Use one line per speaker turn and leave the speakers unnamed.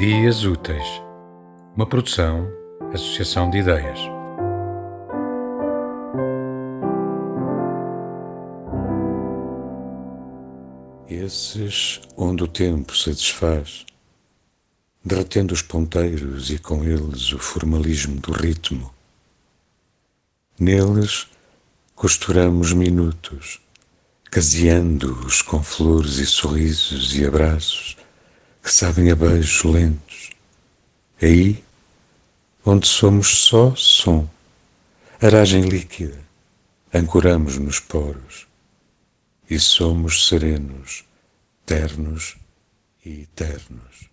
Dias Úteis, uma produção, associação de ideias.
Esses onde o tempo se desfaz, derretendo os ponteiros e com eles o formalismo do ritmo. Neles costuramos minutos, caseando-os com flores e sorrisos e abraços que sabem a beijos lentos. Aí, onde somos só som, aragem líquida, ancoramos nos poros e somos serenos, ternos e eternos.